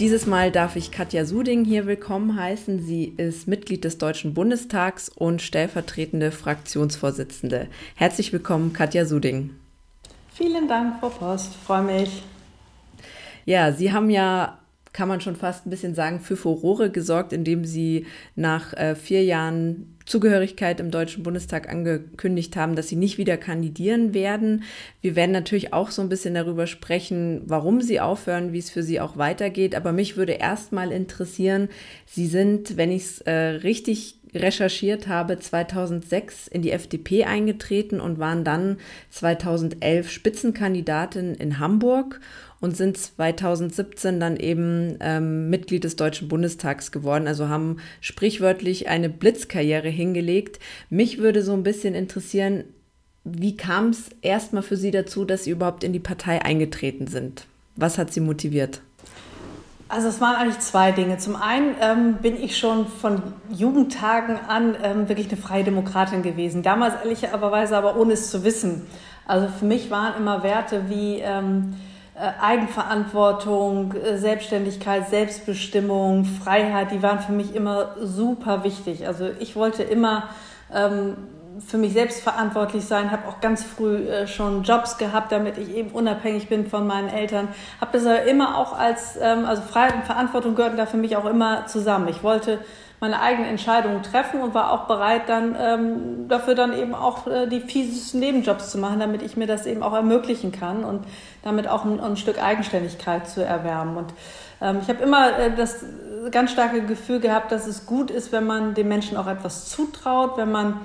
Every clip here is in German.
Dieses Mal darf ich Katja Suding hier willkommen heißen. Sie ist Mitglied des Deutschen Bundestags und stellvertretende Fraktionsvorsitzende. Herzlich willkommen, Katja Suding. Vielen Dank, Frau Post. Freue mich. Ja, Sie haben ja kann man schon fast ein bisschen sagen, für Furore gesorgt, indem sie nach äh, vier Jahren Zugehörigkeit im Deutschen Bundestag angekündigt haben, dass sie nicht wieder kandidieren werden. Wir werden natürlich auch so ein bisschen darüber sprechen, warum sie aufhören, wie es für sie auch weitergeht. Aber mich würde erstmal interessieren, Sie sind, wenn ich es äh, richtig recherchiert habe, 2006 in die FDP eingetreten und waren dann 2011 Spitzenkandidatin in Hamburg und sind 2017 dann eben ähm, Mitglied des Deutschen Bundestags geworden, also haben sprichwörtlich eine Blitzkarriere hingelegt. Mich würde so ein bisschen interessieren, wie kam es erstmal für Sie dazu, dass Sie überhaupt in die Partei eingetreten sind? Was hat Sie motiviert? Also es waren eigentlich zwei Dinge. Zum einen ähm, bin ich schon von Jugendtagen an ähm, wirklich eine freie Demokratin gewesen. Damals ehrlicherweise aber ohne es zu wissen. Also für mich waren immer Werte wie ähm, äh, Eigenverantwortung, äh, Selbstständigkeit, Selbstbestimmung, Freiheit, die waren für mich immer super wichtig. Also ich wollte immer ähm, für mich selbst verantwortlich sein, habe auch ganz früh äh, schon Jobs gehabt, damit ich eben unabhängig bin von meinen Eltern. Habe das aber immer auch als, ähm, also Freiheit und Verantwortung gehörten da für mich auch immer zusammen. Ich wollte meine eigenen Entscheidungen treffen und war auch bereit, dann ähm, dafür dann eben auch äh, die fiesesten Nebenjobs zu machen, damit ich mir das eben auch ermöglichen kann und damit auch ein, ein Stück Eigenständigkeit zu erwärmen. Und ähm, ich habe immer äh, das ganz starke Gefühl gehabt, dass es gut ist, wenn man den Menschen auch etwas zutraut, wenn man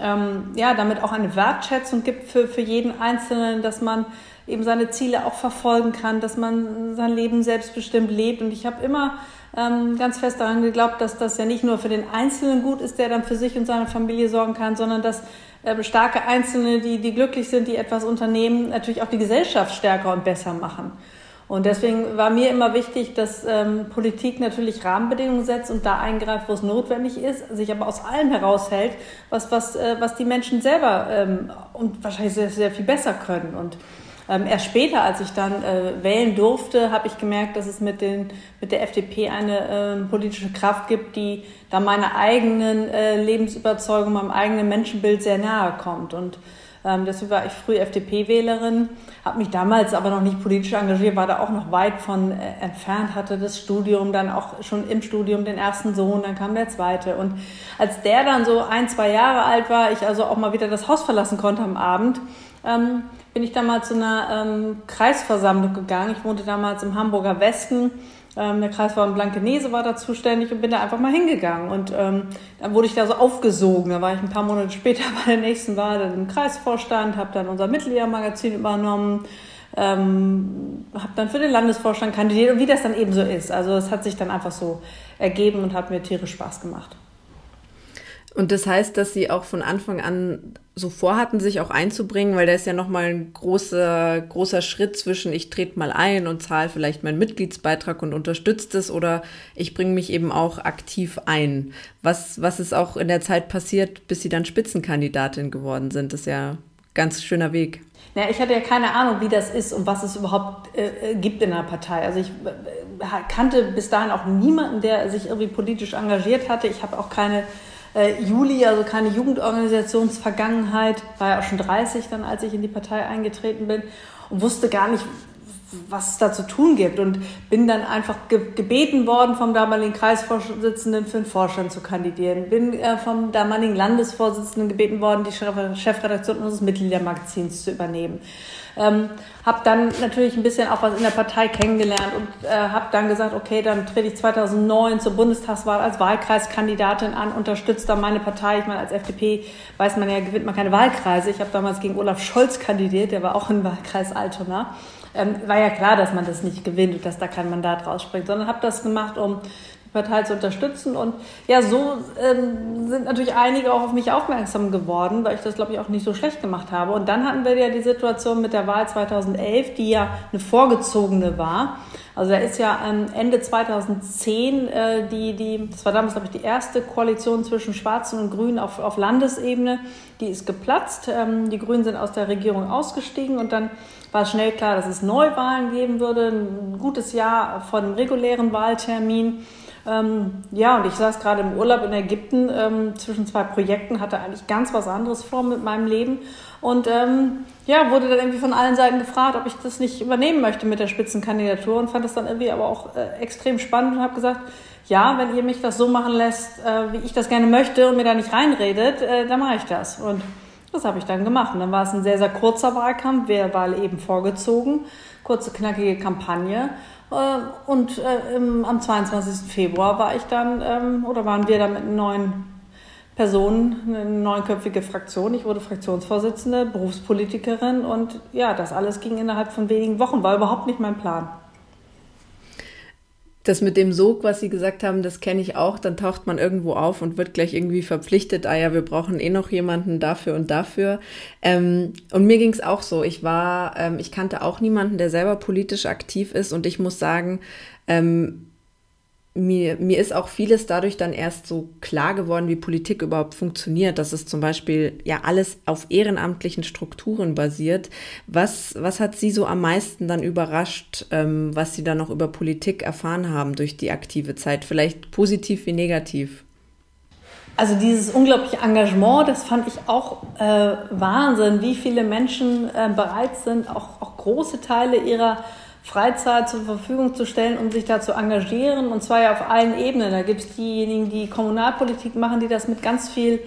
ähm, ja, damit auch eine Wertschätzung gibt für, für jeden Einzelnen, dass man eben seine Ziele auch verfolgen kann, dass man sein Leben selbstbestimmt lebt. Und ich habe immer ähm, ganz fest daran geglaubt, dass das ja nicht nur für den Einzelnen gut ist, der dann für sich und seine Familie sorgen kann, sondern dass äh, starke Einzelne, die, die glücklich sind, die etwas unternehmen, natürlich auch die Gesellschaft stärker und besser machen. Und deswegen war mir immer wichtig, dass ähm, Politik natürlich Rahmenbedingungen setzt und da eingreift, wo es notwendig ist, sich aber aus allem heraushält, was, was, äh, was die Menschen selber ähm, und wahrscheinlich sehr, sehr viel besser können. Und ähm, erst später, als ich dann äh, wählen durfte, habe ich gemerkt, dass es mit, den, mit der FDP eine äh, politische Kraft gibt, die da meiner eigenen äh, Lebensüberzeugung, meinem eigenen Menschenbild sehr nahe kommt. Und ähm, deswegen war ich früh FDP-Wählerin, habe mich damals aber noch nicht politisch engagiert, war da auch noch weit von äh, entfernt, hatte das Studium, dann auch schon im Studium den ersten Sohn, dann kam der zweite. Und als der dann so ein, zwei Jahre alt war, ich also auch mal wieder das Haus verlassen konnte am Abend, ähm, bin ich damals zu einer ähm, Kreisversammlung gegangen. Ich wohnte damals im Hamburger Westen. Ähm, der Kreisverband Blankenese war da zuständig und bin da einfach mal hingegangen. Und ähm, dann wurde ich da so aufgesogen. Da war ich ein paar Monate später bei der nächsten Wahl im Kreisvorstand, habe dann unser Mitgliedermagazin übernommen, ähm, habe dann für den Landesvorstand kandidiert und wie das dann eben so ist. Also es hat sich dann einfach so ergeben und hat mir tierisch Spaß gemacht. Und das heißt, dass Sie auch von Anfang an so vorhatten, sich auch einzubringen, weil da ist ja nochmal ein großer, großer Schritt zwischen ich trete mal ein und zahle vielleicht meinen Mitgliedsbeitrag und unterstütze es oder ich bringe mich eben auch aktiv ein. Was, was ist auch in der Zeit passiert, bis Sie dann Spitzenkandidatin geworden sind? Das ist ja ein ganz schöner Weg. Ja, ich hatte ja keine Ahnung, wie das ist und was es überhaupt äh, gibt in der Partei. Also ich äh, kannte bis dahin auch niemanden, der sich irgendwie politisch engagiert hatte. Ich habe auch keine äh, Juli, also keine Jugendorganisationsvergangenheit, war ja auch schon 30 dann, als ich in die Partei eingetreten bin und wusste gar nicht, was es da zu tun gibt und bin dann einfach ge gebeten worden vom damaligen Kreisvorsitzenden für den Vorstand zu kandidieren, bin äh, vom damaligen Landesvorsitzenden gebeten worden, die Chefredaktion unseres Mitgliedermagazins zu übernehmen. Ähm, habe dann natürlich ein bisschen auch was in der Partei kennengelernt und äh, habe dann gesagt, okay, dann trete ich 2009 zur Bundestagswahl als Wahlkreiskandidatin an, unterstütze dann meine Partei. Ich meine, als FDP weiß man ja, gewinnt man keine Wahlkreise. Ich habe damals gegen Olaf Scholz kandidiert, der war auch im Wahlkreis Altona ähm, war ja klar, dass man das nicht gewinnt und dass da kein Mandat rausspringt, sondern habe das gemacht, um Partei zu unterstützen. Und ja, so ähm, sind natürlich einige auch auf mich aufmerksam geworden, weil ich das, glaube ich, auch nicht so schlecht gemacht habe. Und dann hatten wir ja die Situation mit der Wahl 2011, die ja eine vorgezogene war. Also da ist ja Ende 2010 äh, die, die, das war damals, glaube ich, die erste Koalition zwischen Schwarzen und Grünen auf, auf Landesebene, die ist geplatzt. Ähm, die Grünen sind aus der Regierung ausgestiegen und dann war schnell klar, dass es Neuwahlen geben würde, ein gutes Jahr vor dem regulären Wahltermin. Ähm, ja, und ich saß gerade im Urlaub in Ägypten ähm, zwischen zwei Projekten, hatte eigentlich ganz was anderes vor mit meinem Leben und ähm, ja, wurde dann irgendwie von allen Seiten gefragt, ob ich das nicht übernehmen möchte mit der Spitzenkandidatur und fand das dann irgendwie aber auch äh, extrem spannend und habe gesagt, ja, wenn ihr mich das so machen lässt, äh, wie ich das gerne möchte und mir da nicht reinredet, äh, dann mache ich das. Und das habe ich dann gemacht. Und dann war es ein sehr, sehr kurzer Wahlkampf, Wahl eben vorgezogen, kurze, knackige Kampagne. Äh, und äh, am 22. Februar war ich dann, ähm, oder waren wir dann mit neun Personen, eine neunköpfige Fraktion. Ich wurde Fraktionsvorsitzende, Berufspolitikerin und ja, das alles ging innerhalb von wenigen Wochen, war überhaupt nicht mein Plan. Das mit dem Sog, was Sie gesagt haben, das kenne ich auch. Dann taucht man irgendwo auf und wird gleich irgendwie verpflichtet. Ah ja, wir brauchen eh noch jemanden dafür und dafür. Ähm, und mir ging es auch so. Ich war, ähm, ich kannte auch niemanden, der selber politisch aktiv ist. Und ich muss sagen, ähm, mir, mir ist auch vieles dadurch dann erst so klar geworden, wie Politik überhaupt funktioniert, dass es zum Beispiel ja alles auf ehrenamtlichen Strukturen basiert. Was, was hat Sie so am meisten dann überrascht, ähm, was Sie dann noch über Politik erfahren haben durch die aktive Zeit? Vielleicht positiv wie negativ? Also dieses unglaubliche Engagement, das fand ich auch äh, Wahnsinn, wie viele Menschen äh, bereit sind, auch, auch große Teile ihrer Freizeit zur Verfügung zu stellen, um sich da zu engagieren. Und zwar ja auf allen Ebenen. Da gibt es diejenigen, die Kommunalpolitik machen, die das mit ganz viel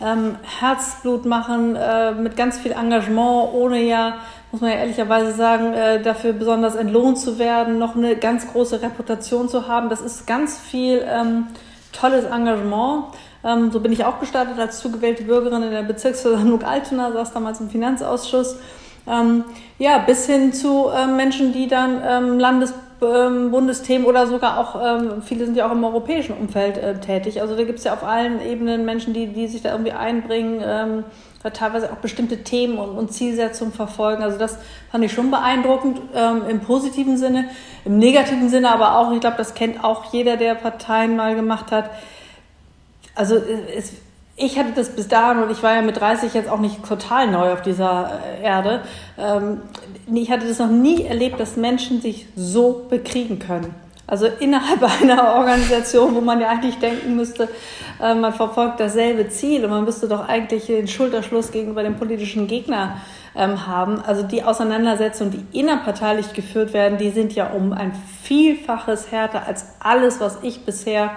ähm, Herzblut machen, äh, mit ganz viel Engagement, ohne ja, muss man ja ehrlicherweise sagen, äh, dafür besonders entlohnt zu werden, noch eine ganz große Reputation zu haben. Das ist ganz viel ähm, tolles Engagement. Ähm, so bin ich auch gestartet als zugewählte Bürgerin in der Bezirksversammlung Altona, saß damals im Finanzausschuss. Ähm, ja, bis hin zu ähm, Menschen, die dann ähm, Landes-, ähm, Bundesthemen oder sogar auch, ähm, viele sind ja auch im europäischen Umfeld äh, tätig. Also da gibt es ja auf allen Ebenen Menschen, die, die sich da irgendwie einbringen, ähm, teilweise auch bestimmte Themen und, und Zielsetzungen verfolgen. Also das fand ich schon beeindruckend ähm, im positiven Sinne, im negativen Sinne aber auch, ich glaube, das kennt auch jeder, der Parteien mal gemacht hat. Also äh, es ich hatte das bis dahin und ich war ja mit 30 jetzt auch nicht total neu auf dieser äh, Erde. Ähm, ich hatte das noch nie erlebt, dass Menschen sich so bekriegen können. Also innerhalb einer Organisation, wo man ja eigentlich denken müsste, äh, man verfolgt dasselbe Ziel und man müsste doch eigentlich den Schulterschluss gegenüber dem politischen Gegner ähm, haben. Also die Auseinandersetzungen, die innerparteilich geführt werden, die sind ja um ein Vielfaches härter als alles, was ich bisher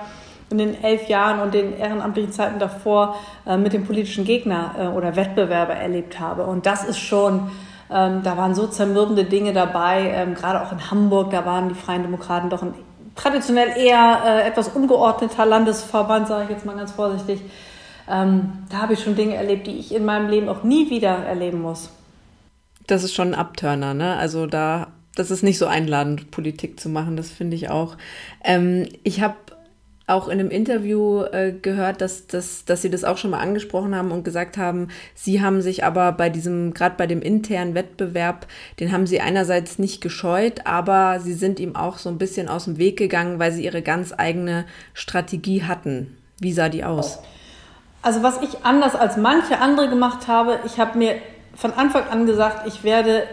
in den elf Jahren und den ehrenamtlichen Zeiten davor äh, mit dem politischen Gegner äh, oder Wettbewerber erlebt habe. Und das ist schon, ähm, da waren so zermürbende Dinge dabei, ähm, gerade auch in Hamburg, da waren die Freien Demokraten doch ein traditionell eher äh, etwas ungeordneter Landesverband, sage ich jetzt mal ganz vorsichtig. Ähm, da habe ich schon Dinge erlebt, die ich in meinem Leben auch nie wieder erleben muss. Das ist schon ein Abturner, ne? Also da, das ist nicht so einladend, Politik zu machen, das finde ich auch. Ähm, ich habe auch in einem Interview äh, gehört, dass, dass, dass Sie das auch schon mal angesprochen haben und gesagt haben, Sie haben sich aber bei diesem, gerade bei dem internen Wettbewerb, den haben Sie einerseits nicht gescheut, aber Sie sind ihm auch so ein bisschen aus dem Weg gegangen, weil Sie Ihre ganz eigene Strategie hatten. Wie sah die aus? Also was ich anders als manche andere gemacht habe, ich habe mir von Anfang an gesagt, ich werde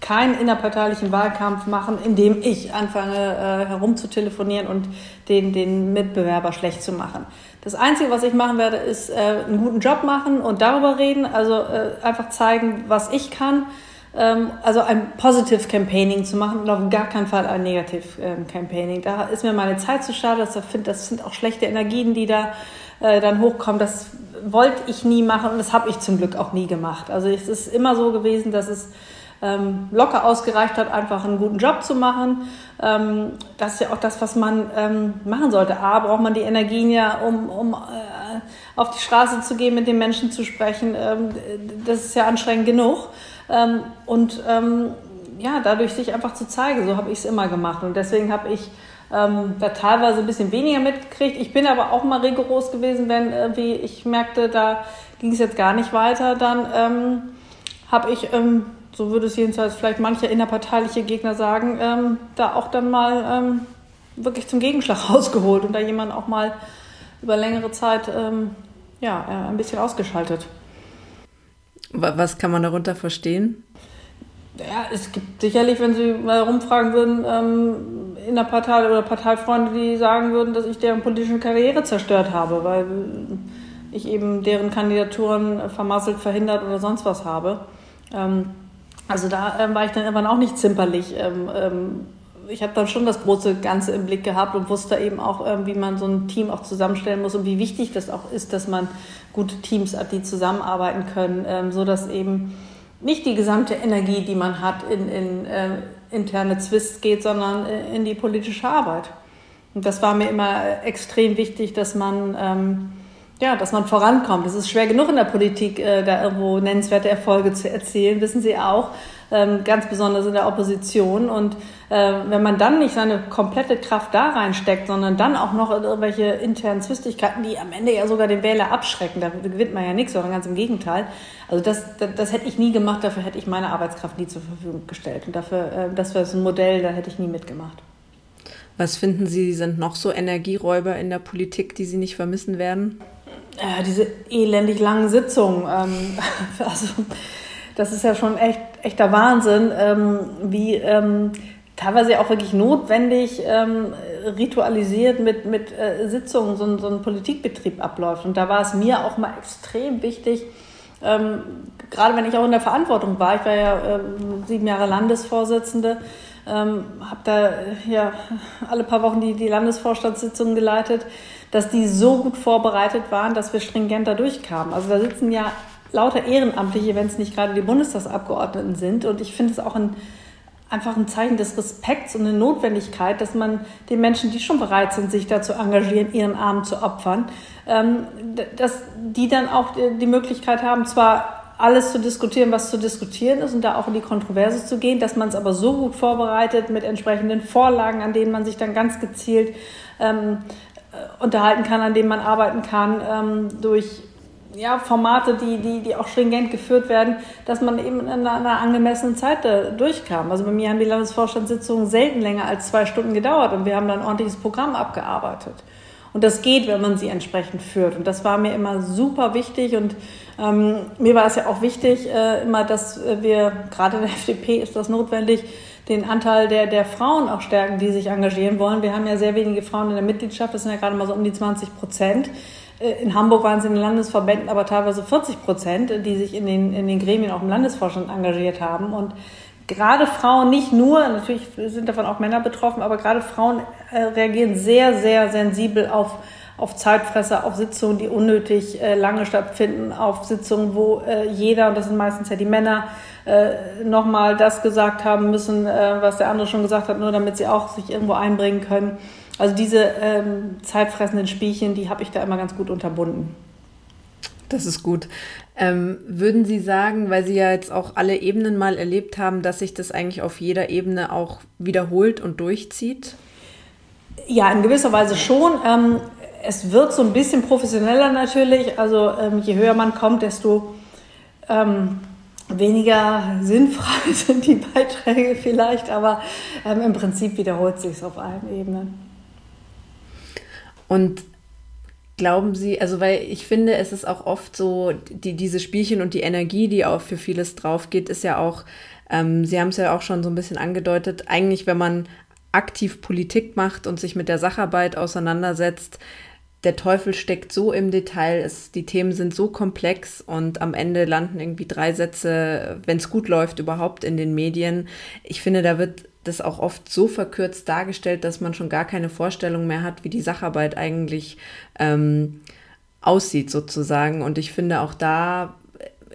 keinen innerparteilichen Wahlkampf machen, in dem ich anfange äh, herumzutelefonieren und den, den Mitbewerber schlecht zu machen. Das Einzige, was ich machen werde, ist äh, einen guten Job machen und darüber reden, also äh, einfach zeigen, was ich kann, ähm, also ein Positive Campaigning zu machen und auf gar keinen Fall ein Negative ähm, Campaigning. Da ist mir meine Zeit zu schade. Das, find, das sind auch schlechte Energien, die da äh, dann hochkommen. Das wollte ich nie machen und das habe ich zum Glück auch nie gemacht. Also es ist immer so gewesen, dass es ähm, locker ausgereicht hat, einfach einen guten Job zu machen. Ähm, das ist ja auch das, was man ähm, machen sollte. A, braucht man die Energien ja, um, um äh, auf die Straße zu gehen, mit den Menschen zu sprechen. Ähm, das ist ja anstrengend genug. Ähm, und ähm, ja, dadurch sich einfach zu zeigen, so habe ich es immer gemacht. Und deswegen habe ich ähm, da teilweise ein bisschen weniger mitgekriegt. Ich bin aber auch mal rigoros gewesen, wenn irgendwie ich merkte, da ging es jetzt gar nicht weiter, dann ähm, habe ich ähm, so würde es jedenfalls vielleicht mancher innerparteiliche Gegner sagen, ähm, da auch dann mal ähm, wirklich zum Gegenschlag rausgeholt und da jemand auch mal über längere Zeit ähm, ja, äh, ein bisschen ausgeschaltet. Was kann man darunter verstehen? Ja, es gibt sicherlich, wenn Sie mal rumfragen würden, ähm, in der Partei oder Parteifreunde, die sagen würden, dass ich deren politische Karriere zerstört habe, weil ich eben deren Kandidaturen vermasselt, verhindert oder sonst was habe. Ähm, also da ähm, war ich dann irgendwann auch nicht zimperlich. Ähm, ähm, ich habe dann schon das große Ganze im Blick gehabt und wusste eben auch, ähm, wie man so ein Team auch zusammenstellen muss und wie wichtig das auch ist, dass man gute Teams hat, die zusammenarbeiten können, ähm, so eben nicht die gesamte Energie, die man hat, in, in äh, interne Zwists geht, sondern äh, in die politische Arbeit. Und das war mir immer extrem wichtig, dass man ähm, ja, dass man vorankommt. Es ist schwer genug in der Politik, äh, da irgendwo nennenswerte Erfolge zu erzielen, wissen Sie auch, ähm, ganz besonders in der Opposition. Und äh, wenn man dann nicht seine komplette Kraft da reinsteckt, sondern dann auch noch irgendwelche internen Zwistigkeiten, die am Ende ja sogar den Wähler abschrecken, da gewinnt man ja nichts, sondern ganz im Gegenteil. Also das, das, das hätte ich nie gemacht, dafür hätte ich meine Arbeitskraft nie zur Verfügung gestellt. Und dafür, äh, das wäre so ein Modell, da hätte ich nie mitgemacht. Was finden Sie, sind noch so Energieräuber in der Politik, die Sie nicht vermissen werden? Äh, diese elendig langen Sitzungen. Ähm, also, das ist ja schon echt echter Wahnsinn, ähm, wie ähm, teilweise auch wirklich notwendig ähm, ritualisiert mit, mit äh, Sitzungen so, so, ein Politikbetrieb abläuft. Und da war es mir auch mal extrem wichtig, ähm, gerade wenn ich auch in der Verantwortung war, ich war ja äh, sieben Jahre Landesvorsitzende, ähm, habe da ja alle paar Wochen die, die Landesvorstandssitzungen geleitet, dass die so gut vorbereitet waren, dass wir stringenter durchkamen. Also da sitzen ja lauter Ehrenamtliche, wenn es nicht gerade die Bundestagsabgeordneten sind. Und ich finde es auch ein, einfach ein Zeichen des Respekts und eine Notwendigkeit, dass man den Menschen, die schon bereit sind, sich da zu engagieren, ihren Arm zu opfern, ähm, dass die dann auch die Möglichkeit haben, zwar alles zu diskutieren, was zu diskutieren ist und da auch in die Kontroverse zu gehen, dass man es aber so gut vorbereitet mit entsprechenden Vorlagen, an denen man sich dann ganz gezielt ähm, äh, unterhalten kann, an denen man arbeiten kann, ähm, durch ja, Formate, die, die, die auch stringent geführt werden, dass man eben in einer, einer angemessenen Zeit da durchkam. Also bei mir haben die Landesvorstandssitzungen selten länger als zwei Stunden gedauert und wir haben dann ein ordentliches Programm abgearbeitet. Und das geht, wenn man sie entsprechend führt. Und das war mir immer super wichtig. Und ähm, mir war es ja auch wichtig, äh, immer, dass wir, gerade in der FDP ist das notwendig, den Anteil der, der Frauen auch stärken, die sich engagieren wollen. Wir haben ja sehr wenige Frauen in der Mitgliedschaft, das sind ja gerade mal so um die 20 Prozent. Äh, in Hamburg waren es in den Landesverbänden aber teilweise 40 Prozent, die sich in den, in den Gremien auch im Landesvorstand engagiert haben. Und gerade Frauen, nicht nur, natürlich sind davon auch Männer betroffen, aber gerade Frauen äh, reagieren sehr, sehr sensibel auf, auf Zeitfresser, auf Sitzungen, die unnötig äh, lange stattfinden, auf Sitzungen, wo äh, jeder, und das sind meistens ja die Männer, äh, nochmal das gesagt haben müssen, äh, was der andere schon gesagt hat, nur damit sie auch sich irgendwo einbringen können. Also diese ähm, zeitfressenden Spielchen, die habe ich da immer ganz gut unterbunden. Das ist gut. Ähm, würden Sie sagen, weil Sie ja jetzt auch alle Ebenen mal erlebt haben, dass sich das eigentlich auf jeder Ebene auch wiederholt und durchzieht? Ja, in gewisser Weise schon. Ähm, es wird so ein bisschen professioneller natürlich. Also ähm, je höher man kommt, desto ähm, weniger sinnfrei sind die Beiträge vielleicht, aber ähm, im Prinzip wiederholt sich es auf allen Ebenen. Und glauben Sie, also weil ich finde, es ist auch oft so, die, diese Spielchen und die Energie, die auch für vieles drauf geht, ist ja auch, ähm, Sie haben es ja auch schon so ein bisschen angedeutet, eigentlich, wenn man aktiv Politik macht und sich mit der Sacharbeit auseinandersetzt, der Teufel steckt so im Detail, es, die Themen sind so komplex und am Ende landen irgendwie drei Sätze, wenn es gut läuft, überhaupt in den Medien. Ich finde, da wird das auch oft so verkürzt dargestellt, dass man schon gar keine Vorstellung mehr hat, wie die Sacharbeit eigentlich ähm, aussieht sozusagen. Und ich finde auch da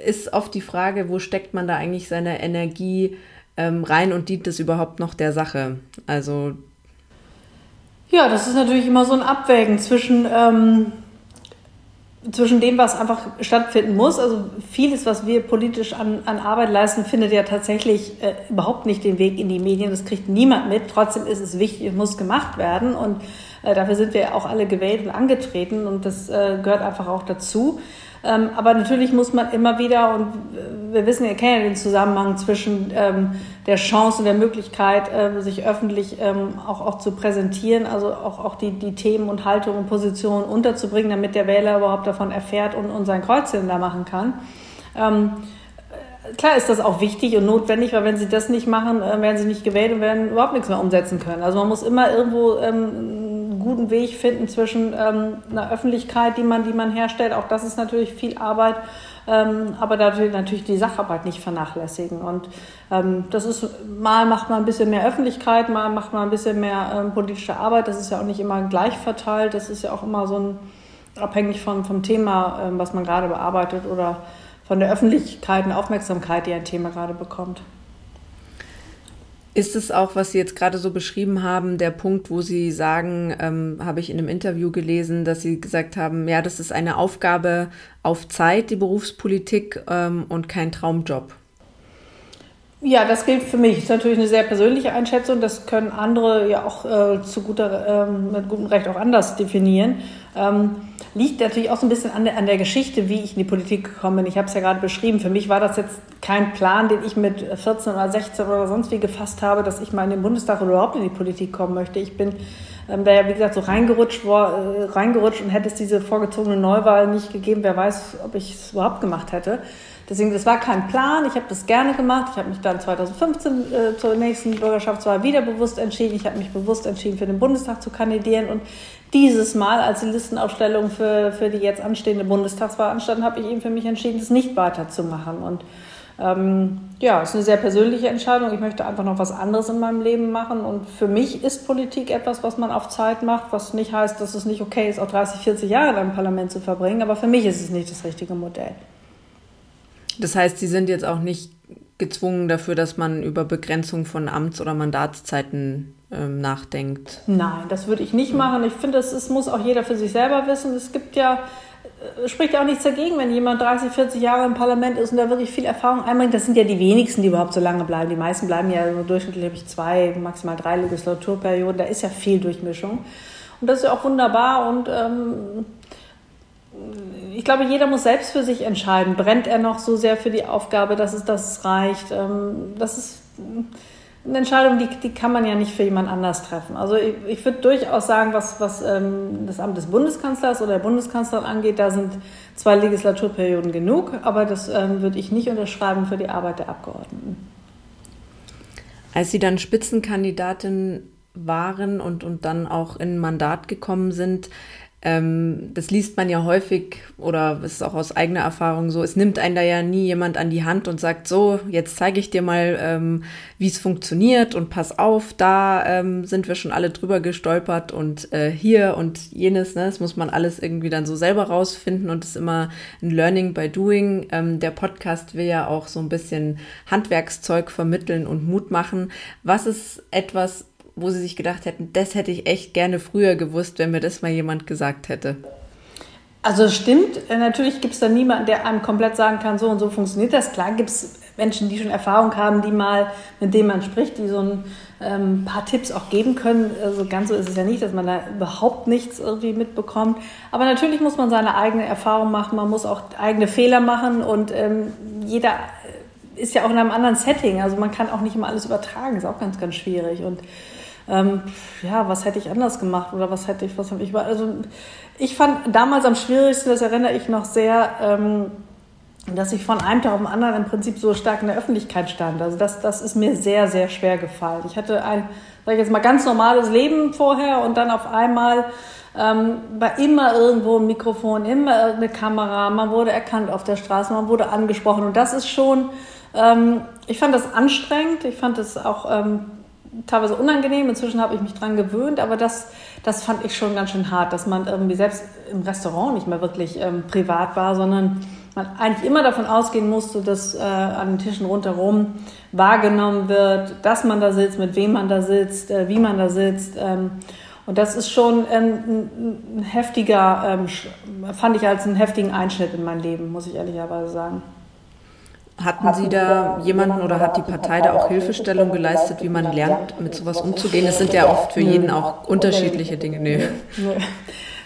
ist oft die Frage, wo steckt man da eigentlich seine Energie ähm, rein und dient es überhaupt noch der Sache? Also ja, das ist natürlich immer so ein Abwägen zwischen, ähm, zwischen dem, was einfach stattfinden muss. Also vieles, was wir politisch an, an Arbeit leisten, findet ja tatsächlich äh, überhaupt nicht den Weg in die Medien. Das kriegt niemand mit. Trotzdem ist es wichtig, es muss gemacht werden. Und äh, dafür sind wir auch alle gewählt und angetreten. Und das äh, gehört einfach auch dazu. Ähm, aber natürlich muss man immer wieder, und wir wissen, ihr kennt ja den Zusammenhang zwischen ähm, der Chance und der Möglichkeit, äh, sich öffentlich ähm, auch, auch zu präsentieren, also auch, auch die, die Themen und Haltungen und Positionen unterzubringen, damit der Wähler überhaupt davon erfährt und, und sein Kreuzchen da machen kann. Ähm, klar ist das auch wichtig und notwendig, weil wenn sie das nicht machen, äh, werden sie nicht gewählt und werden überhaupt nichts mehr umsetzen können. Also man muss immer irgendwo ähm, guten Weg finden zwischen ähm, einer Öffentlichkeit, die man, die man herstellt. Auch das ist natürlich viel Arbeit, ähm, aber dadurch natürlich die Sacharbeit nicht vernachlässigen. Und ähm, das ist, mal macht man ein bisschen mehr Öffentlichkeit, mal macht man ein bisschen mehr ähm, politische Arbeit. Das ist ja auch nicht immer gleich verteilt. Das ist ja auch immer so ein, abhängig von, vom Thema, ähm, was man gerade bearbeitet oder von der Öffentlichkeit und Aufmerksamkeit, die ein Thema gerade bekommt. Ist es auch, was Sie jetzt gerade so beschrieben haben, der Punkt, wo Sie sagen, ähm, habe ich in einem Interview gelesen, dass Sie gesagt haben, ja, das ist eine Aufgabe auf Zeit, die Berufspolitik ähm, und kein Traumjob? Ja, das gilt für mich. Das ist natürlich eine sehr persönliche Einschätzung. Das können andere ja auch äh, zu guter, ähm, mit gutem Recht auch anders definieren. Ähm, liegt natürlich auch so ein bisschen an der, an der Geschichte, wie ich in die Politik gekommen bin. Ich habe es ja gerade beschrieben. Für mich war das jetzt kein Plan, den ich mit 14 oder 16 oder sonst wie gefasst habe, dass ich mal in den Bundestag oder überhaupt in die Politik kommen möchte. Ich bin ähm, da ja, wie gesagt, so reingerutscht, war, äh, reingerutscht und hätte es diese vorgezogene Neuwahl nicht gegeben, wer weiß, ob ich es überhaupt gemacht hätte. Deswegen, das war kein Plan. Ich habe das gerne gemacht. Ich habe mich dann 2015 äh, zur nächsten Bürgerschaftswahl wieder bewusst entschieden. Ich habe mich bewusst entschieden, für den Bundestag zu kandidieren. Und dieses Mal, als die Listenaufstellung für, für die jetzt anstehende Bundestagswahl anstand, habe ich eben für mich entschieden, das nicht weiterzumachen. Und ähm, ja, es ist eine sehr persönliche Entscheidung. Ich möchte einfach noch was anderes in meinem Leben machen. Und für mich ist Politik etwas, was man auf Zeit macht, was nicht heißt, dass es nicht okay ist, auch 30, 40 Jahre in einem Parlament zu verbringen. Aber für mich ist es nicht das richtige Modell. Das heißt, Sie sind jetzt auch nicht gezwungen dafür, dass man über Begrenzung von Amts- oder Mandatszeiten ähm, nachdenkt. Nein, das würde ich nicht machen. Ich finde, es muss auch jeder für sich selber wissen. Es gibt ja, äh, spricht ja auch nichts dagegen, wenn jemand 30, 40 Jahre im Parlament ist und da wirklich viel Erfahrung einbringt. Das sind ja die wenigsten, die überhaupt so lange bleiben. Die meisten bleiben ja nur durchschnittlich zwei, maximal drei Legislaturperioden. Da ist ja viel Durchmischung. Und das ist ja auch wunderbar und ähm, ich glaube, jeder muss selbst für sich entscheiden. Brennt er noch so sehr für die Aufgabe, dass es, dass es reicht? Ähm, das ist eine Entscheidung, die, die kann man ja nicht für jemand anders treffen. Also ich, ich würde durchaus sagen, was, was ähm, das Amt des Bundeskanzlers oder der Bundeskanzlerin angeht, da sind zwei Legislaturperioden genug, aber das ähm, würde ich nicht unterschreiben für die Arbeit der Abgeordneten. Als Sie dann Spitzenkandidatin waren und, und dann auch in Mandat gekommen sind, ähm, das liest man ja häufig oder ist auch aus eigener Erfahrung so, es nimmt einen da ja nie jemand an die Hand und sagt, so, jetzt zeige ich dir mal, ähm, wie es funktioniert und pass auf, da ähm, sind wir schon alle drüber gestolpert und äh, hier und jenes, ne, das muss man alles irgendwie dann so selber rausfinden und ist immer ein Learning by Doing. Ähm, der Podcast will ja auch so ein bisschen Handwerkszeug vermitteln und Mut machen. Was ist etwas, wo sie sich gedacht hätten, das hätte ich echt gerne früher gewusst, wenn mir das mal jemand gesagt hätte? Also stimmt, äh, natürlich gibt es da niemanden, der einem komplett sagen kann, so und so funktioniert das. Klar gibt es Menschen, die schon Erfahrung haben, die mal, mit denen man spricht, die so ein ähm, paar Tipps auch geben können. Also ganz so ist es ja nicht, dass man da überhaupt nichts irgendwie mitbekommt. Aber natürlich muss man seine eigene Erfahrung machen, man muss auch eigene Fehler machen und ähm, jeder ist ja auch in einem anderen Setting. Also man kann auch nicht immer alles übertragen, ist auch ganz, ganz schwierig. Und ähm, ja, was hätte ich anders gemacht oder was hätte ich, was habe ich, also ich fand damals am schwierigsten, das erinnere ich noch sehr, ähm, dass ich von einem Tag auf den anderen im Prinzip so stark in der Öffentlichkeit stand. Also das, das ist mir sehr, sehr schwer gefallen. Ich hatte ein, sag ich jetzt mal, ganz normales Leben vorher und dann auf einmal ähm, war immer irgendwo ein Mikrofon, immer irgendeine Kamera, man wurde erkannt auf der Straße, man wurde angesprochen und das ist schon, ähm, ich fand das anstrengend, ich fand das auch ähm, teilweise unangenehm, inzwischen habe ich mich dran gewöhnt, aber das, das fand ich schon ganz schön hart, dass man irgendwie selbst im Restaurant nicht mehr wirklich ähm, privat war, sondern man eigentlich immer davon ausgehen musste, dass äh, an den Tischen rundherum wahrgenommen wird, dass man da sitzt, mit wem man da sitzt, äh, wie man da sitzt. Ähm, und das ist schon ähm, ein, ein heftiger, ähm, fand ich als einen heftigen Einschnitt in mein Leben, muss ich ehrlicherweise sagen. Hatten Sie da jemanden oder hat die Partei da auch Hilfestellung geleistet, wie man lernt, mit sowas umzugehen? Es sind ja oft für jeden auch unterschiedliche Dinge. Nee.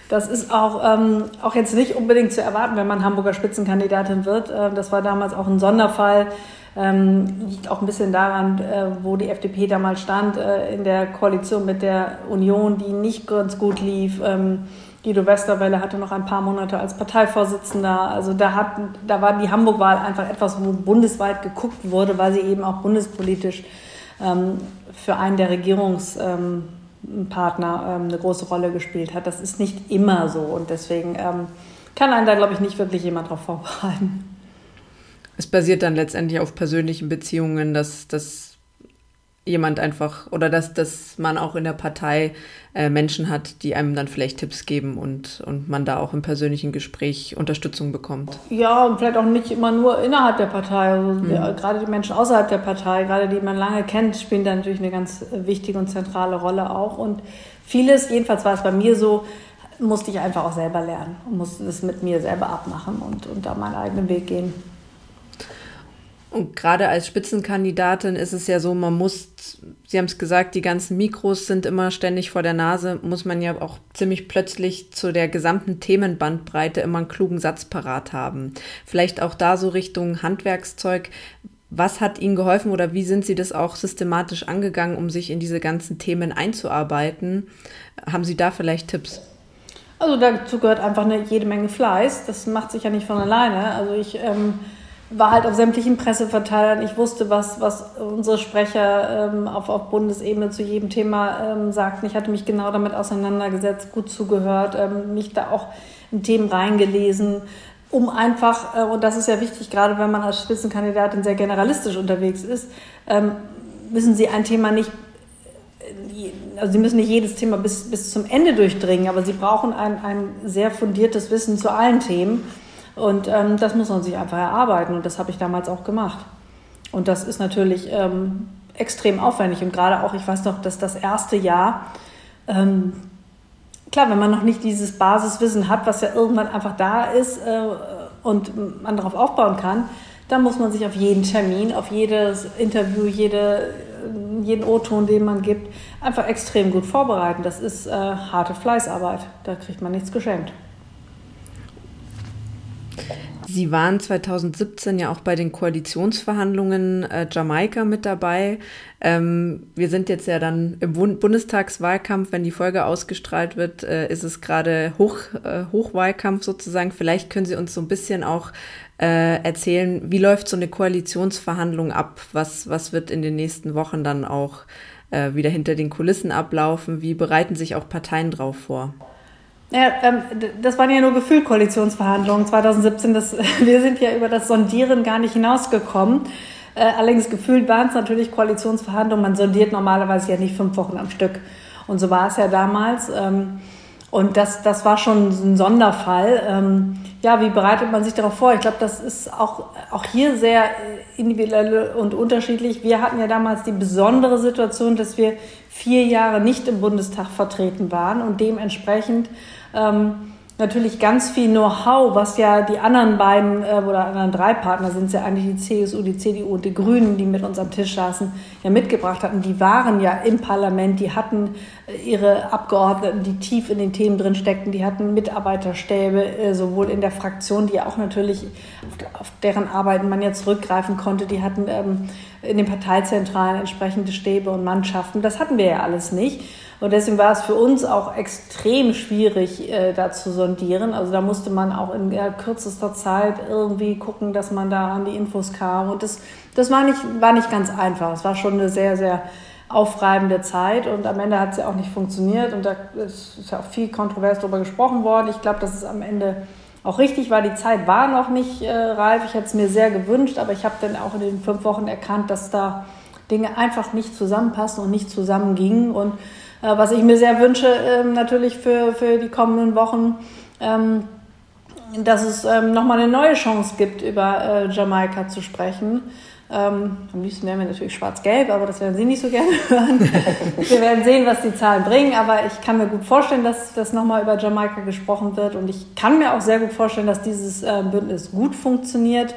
Das ist auch, ähm, auch jetzt nicht unbedingt zu erwarten, wenn man Hamburger Spitzenkandidatin wird. Äh, das war damals auch ein Sonderfall. Ähm, liegt auch ein bisschen daran, äh, wo die FDP damals stand, äh, in der Koalition mit der Union, die nicht ganz gut lief. Ähm, Guido Westerwelle hatte noch ein paar Monate als Parteivorsitzender. Also da, hat, da war die Hamburg-Wahl einfach etwas, wo bundesweit geguckt wurde, weil sie eben auch bundespolitisch ähm, für einen der Regierungspartner ähm, eine große Rolle gespielt hat. Das ist nicht immer so und deswegen ähm, kann einen da, glaube ich, nicht wirklich jemand darauf vorbereiten. Es basiert dann letztendlich auf persönlichen Beziehungen, dass, dass jemand einfach oder dass, dass man auch in der Partei äh, Menschen hat, die einem dann vielleicht Tipps geben und, und man da auch im persönlichen Gespräch Unterstützung bekommt. Ja, und vielleicht auch nicht immer nur innerhalb der Partei. Also mhm. ja, gerade die Menschen außerhalb der Partei, gerade die man lange kennt, spielen da natürlich eine ganz wichtige und zentrale Rolle auch. Und vieles, jedenfalls war es bei mir so, musste ich einfach auch selber lernen und musste das mit mir selber abmachen und, und da meinen eigenen Weg gehen. Und gerade als Spitzenkandidatin ist es ja so, man muss, Sie haben es gesagt, die ganzen Mikros sind immer ständig vor der Nase, muss man ja auch ziemlich plötzlich zu der gesamten Themenbandbreite immer einen klugen Satz parat haben. Vielleicht auch da so Richtung Handwerkszeug. Was hat Ihnen geholfen oder wie sind Sie das auch systematisch angegangen, um sich in diese ganzen Themen einzuarbeiten? Haben Sie da vielleicht Tipps? Also dazu gehört einfach eine jede Menge Fleiß. Das macht sich ja nicht von alleine. Also ich ähm war halt auf sämtlichen Presseverteilern. Ich wusste, was, was unsere Sprecher ähm, auf, auf Bundesebene zu jedem Thema ähm, sagten. Ich hatte mich genau damit auseinandergesetzt, gut zugehört, ähm, mich da auch in Themen reingelesen, um einfach, äh, und das ist ja wichtig, gerade wenn man als Spitzenkandidatin sehr generalistisch unterwegs ist, ähm, müssen Sie ein Thema nicht äh, also Sie müssen nicht jedes Thema bis, bis zum Ende durchdringen, aber Sie brauchen ein, ein sehr fundiertes Wissen zu allen Themen. Und ähm, das muss man sich einfach erarbeiten und das habe ich damals auch gemacht. Und das ist natürlich ähm, extrem aufwendig und gerade auch, ich weiß noch, dass das erste Jahr, ähm, klar, wenn man noch nicht dieses Basiswissen hat, was ja irgendwann einfach da ist äh, und man darauf aufbauen kann, dann muss man sich auf jeden Termin, auf jedes Interview, jede, jeden O-Ton, den man gibt, einfach extrem gut vorbereiten. Das ist äh, harte Fleißarbeit. Da kriegt man nichts geschenkt. Sie waren 2017 ja auch bei den Koalitionsverhandlungen äh, Jamaika mit dabei. Ähm, wir sind jetzt ja dann im Bundestagswahlkampf. Wenn die Folge ausgestrahlt wird, äh, ist es gerade Hoch, äh, Hochwahlkampf sozusagen. Vielleicht können Sie uns so ein bisschen auch äh, erzählen, wie läuft so eine Koalitionsverhandlung ab? Was, was wird in den nächsten Wochen dann auch äh, wieder hinter den Kulissen ablaufen? Wie bereiten sich auch Parteien drauf vor? Ja, ähm, das waren ja nur Gefühlkoalitionsverhandlungen 2017. Das, wir sind ja über das Sondieren gar nicht hinausgekommen. Äh, allerdings gefühlt waren es natürlich Koalitionsverhandlungen. Man sondiert normalerweise ja nicht fünf Wochen am Stück. Und so war es ja damals. Ähm, und das, das war schon ein Sonderfall. Ähm, ja, wie bereitet man sich darauf vor? Ich glaube, das ist auch, auch hier sehr individuell und unterschiedlich. Wir hatten ja damals die besondere Situation, dass wir vier Jahre nicht im Bundestag vertreten waren und dementsprechend ähm, natürlich ganz viel Know-how, was ja die anderen beiden äh, oder anderen drei Partner sind es ja eigentlich die CSU, die CDU und die Grünen, die mit uns am Tisch saßen, ja mitgebracht hatten. Die waren ja im Parlament, die hatten ihre Abgeordneten, die tief in den Themen drin steckten, die hatten Mitarbeiterstäbe, äh, sowohl in der Fraktion, die auch natürlich auf, deren Arbeiten man ja zurückgreifen konnte, die hatten ähm, in den Parteizentralen entsprechende Stäbe und Mannschaften. Das hatten wir ja alles nicht. Und deswegen war es für uns auch extrem schwierig, äh, da zu sondieren. Also da musste man auch in ja, kürzester Zeit irgendwie gucken, dass man da an die Infos kam. Und das, das war, nicht, war nicht ganz einfach. Es war schon eine sehr, sehr aufreibende Zeit und am Ende hat es ja auch nicht funktioniert und da ist ja auch viel kontrovers darüber gesprochen worden. Ich glaube, dass es am Ende auch richtig war. Die Zeit war noch nicht äh, reif. Ich hätte es mir sehr gewünscht, aber ich habe dann auch in den fünf Wochen erkannt, dass da Dinge einfach nicht zusammenpassen und nicht zusammengingen. Und äh, was ich mir sehr wünsche, äh, natürlich für, für die kommenden Wochen, ähm, dass es ähm, nochmal eine neue Chance gibt, über äh, Jamaika zu sprechen. Ähm, am liebsten wären wir natürlich schwarz-gelb, aber das werden Sie nicht so gerne hören. wir werden sehen, was die Zahlen bringen, aber ich kann mir gut vorstellen, dass das nochmal über Jamaika gesprochen wird und ich kann mir auch sehr gut vorstellen, dass dieses äh, Bündnis gut funktioniert.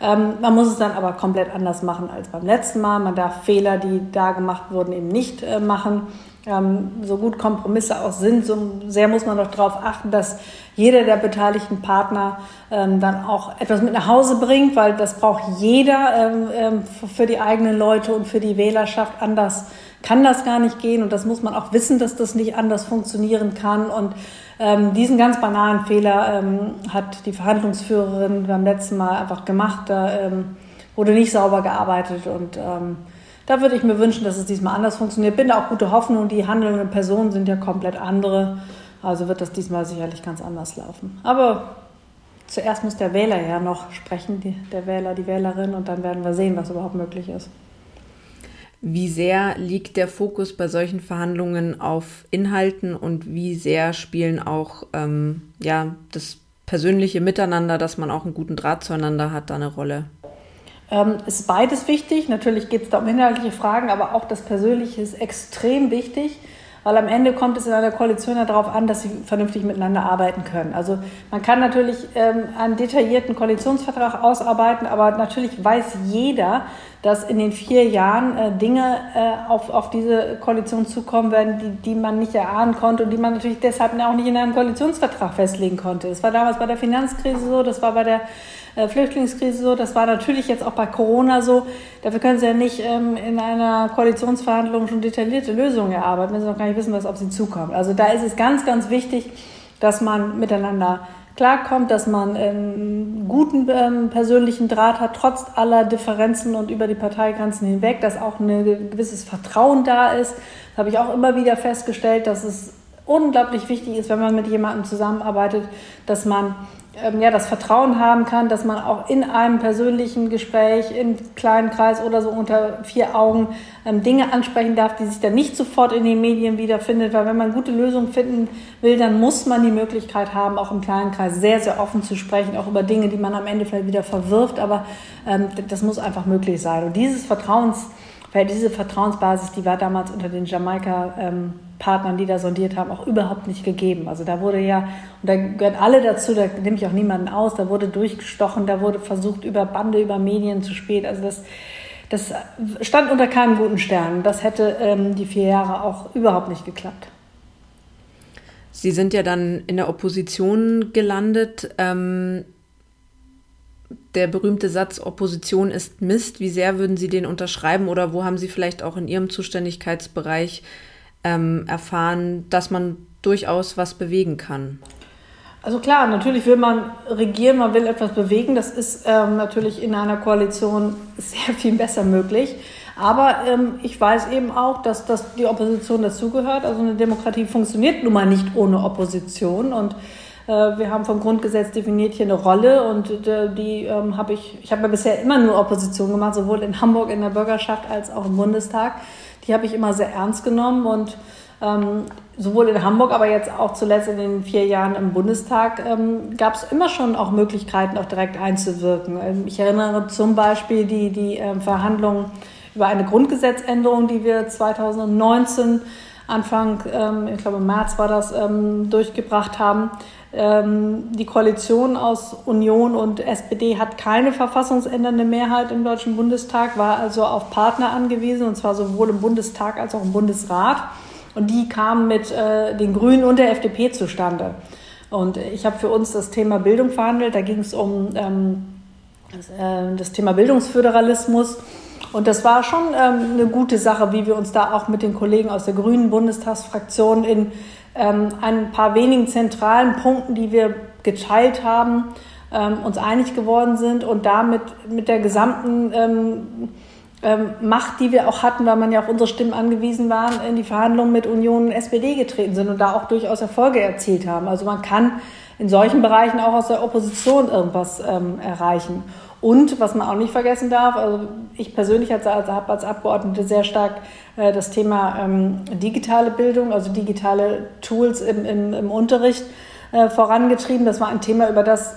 Ähm, man muss es dann aber komplett anders machen als beim letzten Mal. Man darf Fehler, die da gemacht wurden, eben nicht äh, machen ähm, so gut Kompromisse auch sind, so sehr muss man doch darauf achten, dass jeder der beteiligten Partner ähm, dann auch etwas mit nach Hause bringt, weil das braucht jeder ähm, ähm für die eigenen Leute und für die Wählerschaft. Anders kann das gar nicht gehen und das muss man auch wissen, dass das nicht anders funktionieren kann. Und ähm, diesen ganz banalen Fehler ähm, hat die Verhandlungsführerin beim letzten Mal einfach gemacht. Da wurde nicht sauber gearbeitet und da würde ich mir wünschen, dass es diesmal anders funktioniert. Bin da auch gute Hoffnung. Die handelnden Personen sind ja komplett andere. Also wird das diesmal sicherlich ganz anders laufen. Aber zuerst muss der Wähler ja noch sprechen, die, der Wähler, die Wählerin, und dann werden wir sehen, was überhaupt möglich ist. Wie sehr liegt der Fokus bei solchen Verhandlungen auf Inhalten und wie sehr spielen auch ähm, ja, das persönliche Miteinander, dass man auch einen guten Draht zueinander hat, da eine Rolle? Ähm, ist beides wichtig. Natürlich geht es da um inhaltliche Fragen, aber auch das Persönliche ist extrem wichtig, weil am Ende kommt es in einer Koalition darauf an, dass sie vernünftig miteinander arbeiten können. Also man kann natürlich ähm, einen detaillierten Koalitionsvertrag ausarbeiten, aber natürlich weiß jeder, dass in den vier Jahren äh, Dinge äh, auf, auf diese Koalition zukommen werden, die, die man nicht erahnen konnte und die man natürlich deshalb auch nicht in einem Koalitionsvertrag festlegen konnte. Das war damals bei der Finanzkrise so, das war bei der äh, Flüchtlingskrise so, das war natürlich jetzt auch bei Corona so. Dafür können Sie ja nicht ähm, in einer Koalitionsverhandlung schon detaillierte Lösungen erarbeiten, wenn Sie noch gar nicht wissen, was auf Sie zukommt. Also da ist es ganz, ganz wichtig, dass man miteinander klarkommt, dass man einen guten ähm, persönlichen Draht hat, trotz aller Differenzen und über die Parteigrenzen hinweg, dass auch ein gewisses Vertrauen da ist. Das habe ich auch immer wieder festgestellt, dass es unglaublich wichtig ist, wenn man mit jemandem zusammenarbeitet, dass man ähm, ja, das Vertrauen haben kann, dass man auch in einem persönlichen Gespräch, in kleinen Kreis oder so unter vier Augen ähm, Dinge ansprechen darf, die sich dann nicht sofort in den Medien wiederfindet. Weil wenn man gute Lösungen finden will, dann muss man die Möglichkeit haben, auch im kleinen Kreis sehr, sehr offen zu sprechen, auch über Dinge, die man am Ende vielleicht wieder verwirft. Aber ähm, das muss einfach möglich sein. Und dieses Vertrauens, diese Vertrauensbasis, die war damals unter den Jamaika ähm, Partnern, die da sondiert haben, auch überhaupt nicht gegeben. Also da wurde ja, und da gehören alle dazu, da nehme ich auch niemanden aus, da wurde durchgestochen, da wurde versucht, über Bande, über Medien zu spät. Also das, das stand unter keinem guten Stern. Das hätte ähm, die vier Jahre auch überhaupt nicht geklappt. Sie sind ja dann in der Opposition gelandet. Ähm, der berühmte Satz, Opposition ist Mist. Wie sehr würden Sie den unterschreiben oder wo haben Sie vielleicht auch in Ihrem Zuständigkeitsbereich ähm, erfahren, dass man durchaus was bewegen kann? Also klar, natürlich will man regieren, man will etwas bewegen. Das ist ähm, natürlich in einer Koalition sehr viel besser möglich. Aber ähm, ich weiß eben auch, dass, dass die Opposition dazugehört. Also eine Demokratie funktioniert nun mal nicht ohne Opposition. Und wir haben vom Grundgesetz definiert hier eine Rolle und äh, die ähm, habe ich, ich habe ja bisher immer nur Opposition gemacht, sowohl in Hamburg in der Bürgerschaft als auch im Bundestag die habe ich immer sehr ernst genommen und ähm, sowohl in Hamburg, aber jetzt auch zuletzt in den vier Jahren im Bundestag ähm, gab es immer schon auch Möglichkeiten, auch direkt einzuwirken. Ähm, ich erinnere zum Beispiel die, die äh, Verhandlungen über eine Grundgesetzänderung, die wir 2019 Anfang, ähm, ich glaube im März war das, ähm, durchgebracht haben. Ähm, die Koalition aus Union und SPD hat keine verfassungsändernde Mehrheit im Deutschen Bundestag, war also auf Partner angewiesen, und zwar sowohl im Bundestag als auch im Bundesrat. Und die kamen mit äh, den Grünen und der FDP zustande. Und ich habe für uns das Thema Bildung verhandelt. Da ging es um ähm, das, äh, das Thema Bildungsföderalismus. Und das war schon ähm, eine gute Sache, wie wir uns da auch mit den Kollegen aus der Grünen Bundestagsfraktion in ähm, ein paar wenigen zentralen Punkten, die wir geteilt haben, ähm, uns einig geworden sind und damit mit der gesamten ähm, ähm, Macht, die wir auch hatten, weil man ja auf unsere Stimmen angewiesen waren, in die Verhandlungen mit Union und SPD getreten sind und da auch durchaus Erfolge erzielt haben. Also man kann in solchen Bereichen auch aus der Opposition irgendwas ähm, erreichen. Und was man auch nicht vergessen darf, also ich persönlich habe als, als Abgeordnete sehr stark äh, das Thema ähm, digitale Bildung, also digitale Tools im, im, im Unterricht äh, vorangetrieben. Das war ein Thema, über das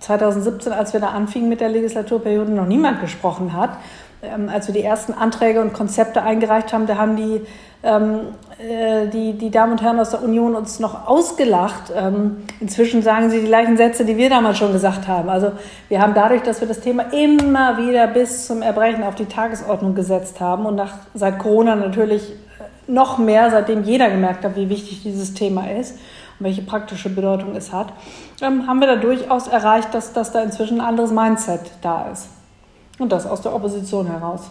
2017, äh, als wir da anfingen mit der Legislaturperiode, noch niemand gesprochen hat. Ähm, als wir die ersten Anträge und Konzepte eingereicht haben, da haben die, ähm, äh, die, die Damen und Herren aus der Union uns noch ausgelacht. Ähm, inzwischen sagen sie die gleichen Sätze, die wir damals schon gesagt haben. Also wir haben dadurch, dass wir das Thema immer wieder bis zum Erbrechen auf die Tagesordnung gesetzt haben und nach, seit Corona natürlich äh, noch mehr, seitdem jeder gemerkt hat, wie wichtig dieses Thema ist und welche praktische Bedeutung es hat, ähm, haben wir da durchaus erreicht, dass, dass da inzwischen ein anderes Mindset da ist. Und das aus der Opposition heraus.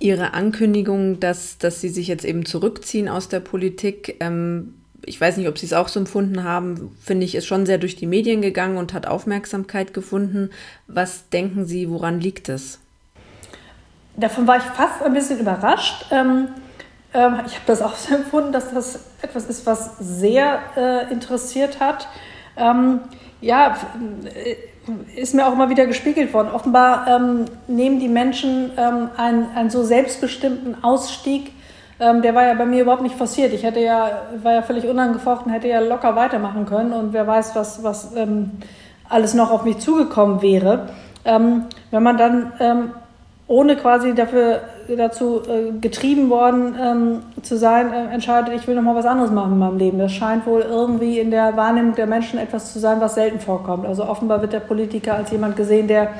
Ihre Ankündigung, dass, dass Sie sich jetzt eben zurückziehen aus der Politik, ähm, ich weiß nicht, ob Sie es auch so empfunden haben, finde ich, ist schon sehr durch die Medien gegangen und hat Aufmerksamkeit gefunden. Was denken Sie, woran liegt es? Davon war ich fast ein bisschen überrascht. Ähm, ähm, ich habe das auch so empfunden, dass das etwas ist, was sehr äh, interessiert hat. Ja, ist mir auch immer wieder gespiegelt worden. Offenbar ähm, nehmen die Menschen ähm, einen, einen so selbstbestimmten Ausstieg, ähm, der war ja bei mir überhaupt nicht forciert. Ich hätte ja, war ja völlig unangefochten, hätte ja locker weitermachen können und wer weiß, was, was ähm, alles noch auf mich zugekommen wäre. Ähm, wenn man dann ähm, ohne quasi dafür dazu äh, getrieben worden ähm, zu sein, äh, entscheidet, ich will noch mal was anderes machen in meinem Leben. Das scheint wohl irgendwie in der Wahrnehmung der Menschen etwas zu sein, was selten vorkommt. Also offenbar wird der Politiker als jemand gesehen, der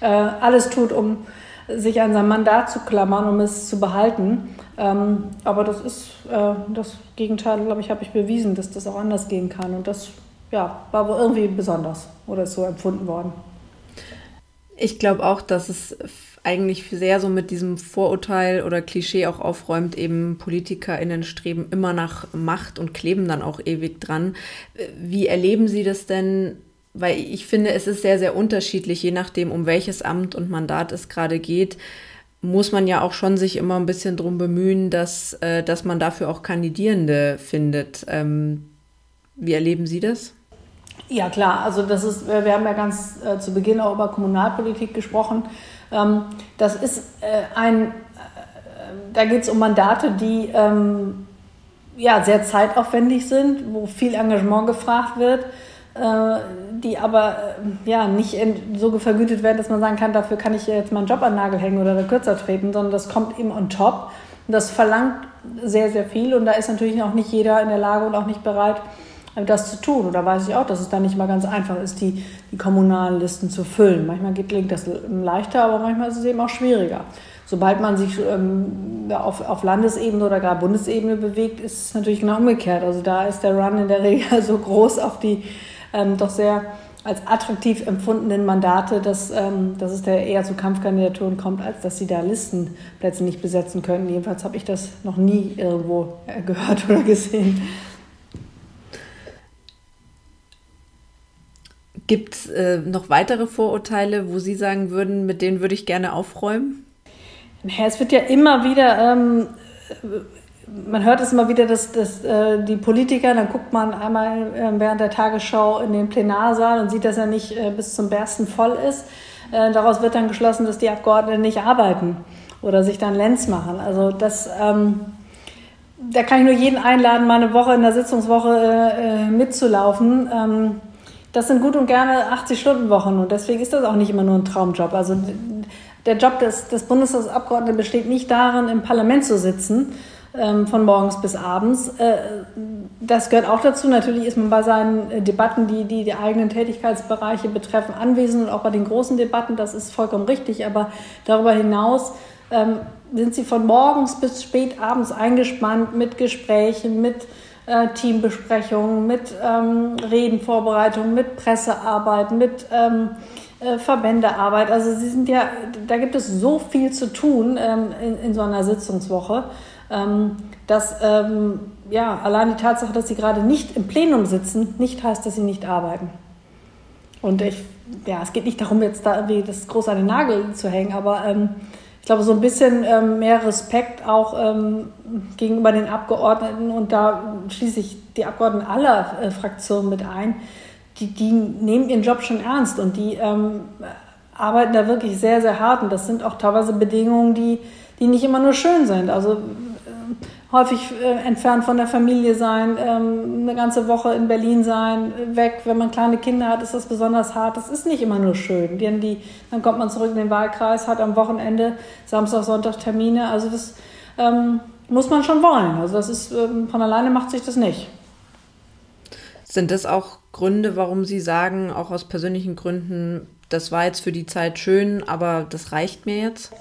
äh, alles tut, um sich an sein Mandat zu klammern, um es zu behalten. Ähm, aber das ist äh, das Gegenteil, glaube ich, habe ich bewiesen, dass das auch anders gehen kann. Und das ja, war wohl irgendwie besonders oder ist so empfunden worden. Ich glaube auch, dass es eigentlich sehr so mit diesem Vorurteil oder Klischee auch aufräumt, eben PolitikerInnen streben immer nach Macht und kleben dann auch ewig dran. Wie erleben Sie das denn? Weil ich finde, es ist sehr, sehr unterschiedlich, je nachdem, um welches Amt und Mandat es gerade geht muss man ja auch schon sich immer ein bisschen drum bemühen, dass, äh, dass man dafür auch Kandidierende findet. Ähm, wie erleben Sie das? Ja, klar. Also das ist, wir haben ja ganz äh, zu Beginn auch über Kommunalpolitik gesprochen. Ähm, das ist äh, ein, äh, da geht es um Mandate, die ähm, ja, sehr zeitaufwendig sind, wo viel Engagement gefragt wird, äh, die aber ja, nicht so vergütet werden, dass man sagen kann, dafür kann ich jetzt meinen Job an den Nagel hängen oder da kürzer treten, sondern das kommt eben on top. Das verlangt sehr, sehr viel und da ist natürlich auch nicht jeder in der Lage und auch nicht bereit, das zu tun. Oder weiß ich auch, dass es dann nicht mal ganz einfach ist, die, die kommunalen Listen zu füllen. Manchmal gelingt das leichter, aber manchmal ist es eben auch schwieriger. Sobald man sich ähm, auf, auf Landesebene oder gar Bundesebene bewegt, ist es natürlich genau umgekehrt. Also da ist der Run in der Regel so groß auf die ähm, doch sehr als attraktiv empfundenen Mandate, dass, ähm, dass es da eher zu Kampfkandidaturen kommt, als dass sie da Listenplätze nicht besetzen können. Jedenfalls habe ich das noch nie irgendwo äh, gehört oder gesehen. Gibt es äh, noch weitere Vorurteile, wo Sie sagen würden, mit denen würde ich gerne aufräumen? Ja, es wird ja immer wieder, ähm, man hört es immer wieder, dass, dass äh, die Politiker, dann guckt man einmal äh, während der Tagesschau in den Plenarsaal und sieht, dass er nicht äh, bis zum Bersten voll ist. Äh, daraus wird dann geschlossen, dass die Abgeordneten nicht arbeiten oder sich dann Lenz machen. Also das... Ähm, da kann ich nur jeden einladen, mal eine Woche in der Sitzungswoche äh, mitzulaufen. Ähm, das sind gut und gerne 80-Stunden-Wochen und deswegen ist das auch nicht immer nur ein Traumjob. Also der Job des, des Bundestagsabgeordneten besteht nicht darin, im Parlament zu sitzen, ähm, von morgens bis abends. Äh, das gehört auch dazu. Natürlich ist man bei seinen Debatten, die, die die eigenen Tätigkeitsbereiche betreffen, anwesend und auch bei den großen Debatten. Das ist vollkommen richtig. Aber darüber hinaus ähm, sind sie von morgens bis spät abends eingespannt mit Gesprächen, mit äh, Teambesprechungen, mit ähm, Redenvorbereitungen, mit Pressearbeit, mit ähm, äh, Verbändearbeit. Also sie sind ja, da gibt es so viel zu tun ähm, in, in so einer Sitzungswoche, ähm, dass ähm, ja, allein die Tatsache, dass sie gerade nicht im Plenum sitzen, nicht heißt, dass sie nicht arbeiten. Und ich, ja, es geht nicht darum, jetzt da irgendwie das groß an den Nagel zu hängen, aber ähm, glaube, so ein bisschen ähm, mehr Respekt auch ähm, gegenüber den Abgeordneten und da schließe ich die Abgeordneten aller äh, Fraktionen mit ein, die, die nehmen ihren Job schon ernst und die ähm, arbeiten da wirklich sehr, sehr hart. Und das sind auch teilweise Bedingungen, die, die nicht immer nur schön sind. Also häufig äh, entfernt von der Familie sein, ähm, eine ganze Woche in Berlin sein, weg. Wenn man kleine Kinder hat, ist das besonders hart. Das ist nicht immer nur schön. Denn die, dann kommt man zurück in den Wahlkreis, hat am Wochenende Samstag, Sonntag Termine. Also das ähm, muss man schon wollen. Also das ist ähm, von alleine macht sich das nicht. Sind das auch Gründe, warum Sie sagen, auch aus persönlichen Gründen, das war jetzt für die Zeit schön, aber das reicht mir jetzt?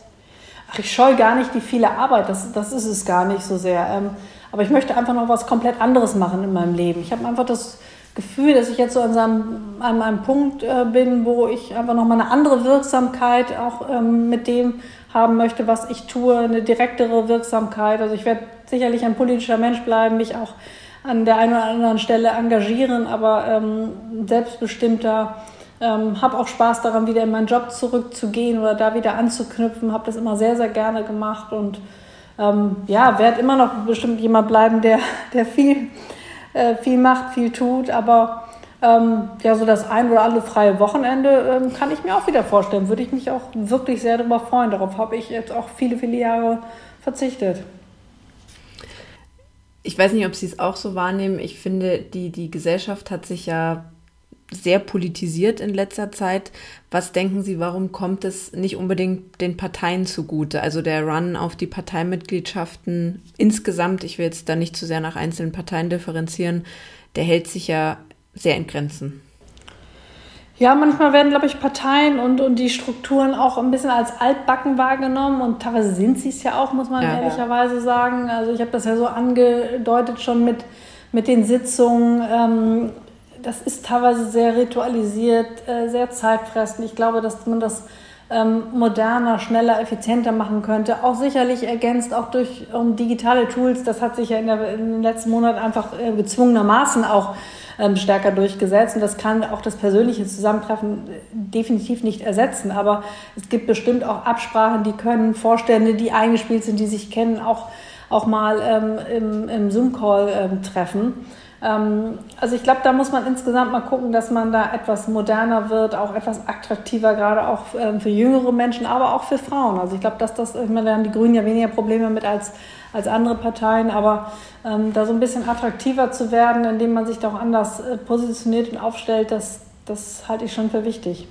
Ach, ich scheue gar nicht die viele Arbeit, das, das ist es gar nicht so sehr. Ähm, aber ich möchte einfach noch was komplett anderes machen in meinem Leben. Ich habe einfach das Gefühl, dass ich jetzt so an, seinem, an einem Punkt äh, bin, wo ich einfach noch mal eine andere Wirksamkeit auch ähm, mit dem haben möchte, was ich tue, eine direktere Wirksamkeit. Also ich werde sicherlich ein politischer Mensch bleiben, mich auch an der einen oder anderen Stelle engagieren, aber ähm, selbstbestimmter. Ähm, habe auch Spaß daran, wieder in meinen Job zurückzugehen oder da wieder anzuknüpfen. Habe das immer sehr, sehr gerne gemacht und ähm, ja, werde immer noch bestimmt jemand bleiben, der, der viel, äh, viel macht, viel tut. Aber ähm, ja, so das ein oder andere freie Wochenende ähm, kann ich mir auch wieder vorstellen. Würde ich mich auch wirklich sehr darüber freuen. Darauf habe ich jetzt auch viele, viele Jahre verzichtet ich weiß nicht, ob Sie es auch so wahrnehmen. Ich finde, die, die Gesellschaft hat sich ja sehr politisiert in letzter Zeit. Was denken Sie, warum kommt es nicht unbedingt den Parteien zugute? Also der Run auf die Parteimitgliedschaften insgesamt, ich will jetzt da nicht zu sehr nach einzelnen Parteien differenzieren, der hält sich ja sehr in Grenzen. Ja, manchmal werden, glaube ich, Parteien und, und die Strukturen auch ein bisschen als altbacken wahrgenommen und teilweise sind sie es ja auch, muss man ja. ehrlicherweise sagen. Also ich habe das ja so angedeutet schon mit, mit den Sitzungen. Ähm, das ist teilweise sehr ritualisiert, äh, sehr zeitfressend. Ich glaube, dass man das ähm, moderner, schneller, effizienter machen könnte. Auch sicherlich ergänzt auch durch um, digitale Tools. Das hat sich ja in, der, in den letzten Monaten einfach äh, gezwungenermaßen auch ähm, stärker durchgesetzt. Und das kann auch das persönliche Zusammentreffen äh, definitiv nicht ersetzen. Aber es gibt bestimmt auch Absprachen, die können Vorstände, die eingespielt sind, die sich kennen, auch, auch mal ähm, im, im Zoom-Call ähm, treffen. Ähm, also ich glaube, da muss man insgesamt mal gucken, dass man da etwas moderner wird, auch etwas attraktiver, gerade auch ähm, für jüngere Menschen, aber auch für Frauen. Also ich glaube, dass das, ich meine, da haben die Grünen ja weniger Probleme mit als, als andere Parteien, aber ähm, da so ein bisschen attraktiver zu werden, indem man sich da auch anders äh, positioniert und aufstellt, das, das halte ich schon für wichtig.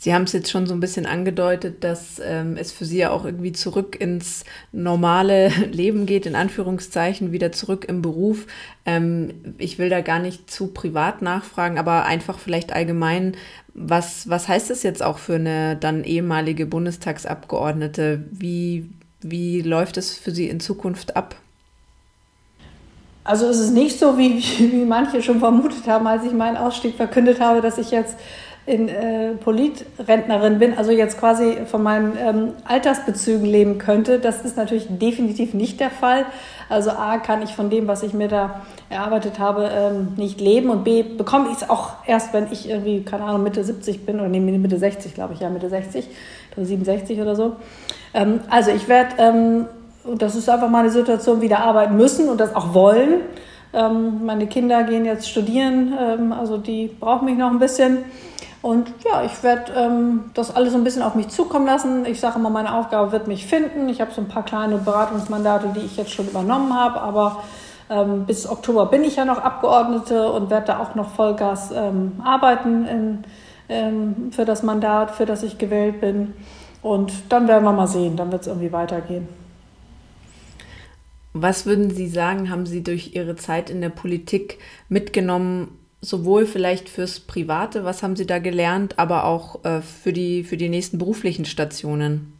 Sie haben es jetzt schon so ein bisschen angedeutet, dass ähm, es für Sie ja auch irgendwie zurück ins normale Leben geht, in Anführungszeichen, wieder zurück im Beruf. Ähm, ich will da gar nicht zu privat nachfragen, aber einfach vielleicht allgemein, was, was heißt das jetzt auch für eine dann ehemalige Bundestagsabgeordnete? Wie, wie läuft es für Sie in Zukunft ab? Also es ist nicht so, wie, wie manche schon vermutet haben, als ich meinen Ausstieg verkündet habe, dass ich jetzt in äh, Politrentnerin bin, also jetzt quasi von meinen ähm, Altersbezügen leben könnte. Das ist natürlich definitiv nicht der Fall. Also A, kann ich von dem, was ich mir da erarbeitet habe, ähm, nicht leben und B, bekomme ich es auch erst, wenn ich irgendwie, keine Ahnung, Mitte 70 bin oder nee, Mitte 60, glaube ich, ja, Mitte 60, 67 oder so. Ähm, also ich werde, ähm, und das ist einfach mal eine Situation, wieder arbeiten müssen und das auch wollen. Ähm, meine Kinder gehen jetzt studieren, ähm, also die brauchen mich noch ein bisschen. Und ja, ich werde ähm, das alles so ein bisschen auf mich zukommen lassen. Ich sage immer, meine Aufgabe wird mich finden. Ich habe so ein paar kleine Beratungsmandate, die ich jetzt schon übernommen habe, aber ähm, bis Oktober bin ich ja noch Abgeordnete und werde da auch noch Vollgas ähm, arbeiten in, ähm, für das Mandat, für das ich gewählt bin. Und dann werden wir mal sehen, dann wird es irgendwie weitergehen. Was würden Sie sagen, haben Sie durch Ihre Zeit in der Politik mitgenommen, sowohl vielleicht fürs Private, was haben Sie da gelernt, aber auch äh, für, die, für die nächsten beruflichen Stationen?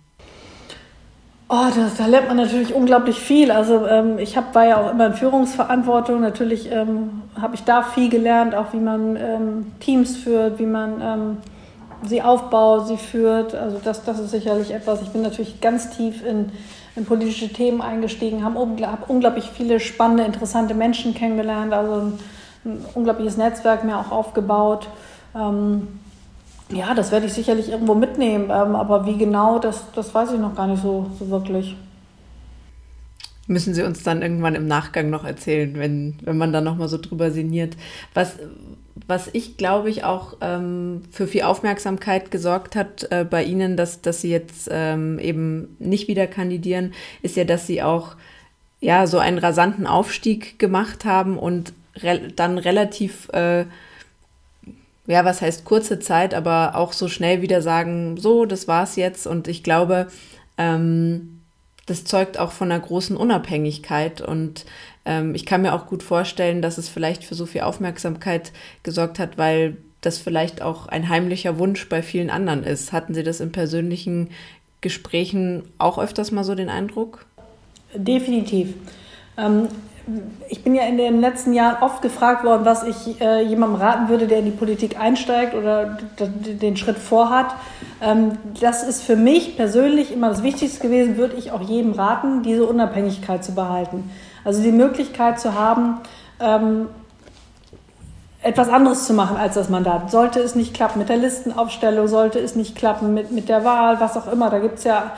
Oh, das, da lernt man natürlich unglaublich viel. Also ähm, ich hab, war ja auch immer in Führungsverantwortung. Natürlich ähm, habe ich da viel gelernt, auch wie man ähm, Teams führt, wie man ähm, sie aufbaut, sie führt. Also das, das ist sicherlich etwas. Ich bin natürlich ganz tief in, in politische Themen eingestiegen, habe hab unglaublich viele spannende, interessante Menschen kennengelernt, also ein, unglaubliches Netzwerk mir auch aufgebaut. Ähm, ja, das werde ich sicherlich irgendwo mitnehmen, ähm, aber wie genau, das, das weiß ich noch gar nicht so, so wirklich. Müssen Sie uns dann irgendwann im Nachgang noch erzählen, wenn, wenn man da nochmal so drüber sinniert. Was, was ich, glaube ich, auch ähm, für viel Aufmerksamkeit gesorgt hat äh, bei Ihnen, dass, dass Sie jetzt ähm, eben nicht wieder kandidieren, ist ja, dass Sie auch ja, so einen rasanten Aufstieg gemacht haben und re dann relativ äh, ja, was heißt kurze Zeit, aber auch so schnell wieder sagen, so, das war's jetzt. Und ich glaube, ähm, das zeugt auch von einer großen Unabhängigkeit. Und ähm, ich kann mir auch gut vorstellen, dass es vielleicht für so viel Aufmerksamkeit gesorgt hat, weil das vielleicht auch ein heimlicher Wunsch bei vielen anderen ist. Hatten Sie das in persönlichen Gesprächen auch öfters mal so den Eindruck? Definitiv. Ähm, ich bin ja in den letzten Jahren oft gefragt worden, was ich äh, jemandem raten würde, der in die Politik einsteigt oder den Schritt vorhat. Ähm, das ist für mich persönlich immer das Wichtigste gewesen, würde ich auch jedem raten, diese Unabhängigkeit zu behalten. Also die Möglichkeit zu haben, ähm, etwas anderes zu machen als das Mandat. Sollte es nicht klappen mit der Listenaufstellung, sollte es nicht klappen mit, mit der Wahl, was auch immer. Da gibt es ja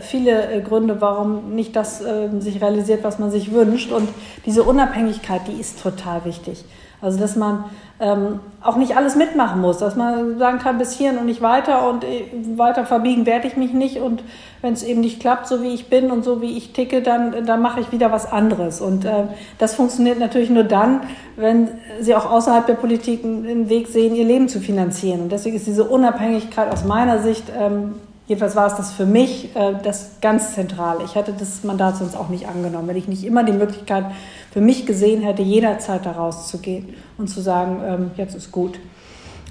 viele äh, Gründe, warum nicht das äh, sich realisiert, was man sich wünscht. Und diese Unabhängigkeit, die ist total wichtig. Also, dass man ähm, auch nicht alles mitmachen muss, dass man sagen kann, bis hierhin und nicht weiter und äh, weiter verbiegen werde ich mich nicht. Und wenn es eben nicht klappt, so wie ich bin und so wie ich ticke, dann, dann mache ich wieder was anderes. Und äh, das funktioniert natürlich nur dann, wenn sie auch außerhalb der Politik einen Weg sehen, ihr Leben zu finanzieren. Und deswegen ist diese Unabhängigkeit aus meiner Sicht ähm, Jedenfalls war es das für mich äh, das ganz Zentrale. Ich hätte das Mandat sonst auch nicht angenommen, wenn ich nicht immer die Möglichkeit für mich gesehen hätte, jederzeit da rauszugehen und zu sagen, ähm, jetzt ist gut.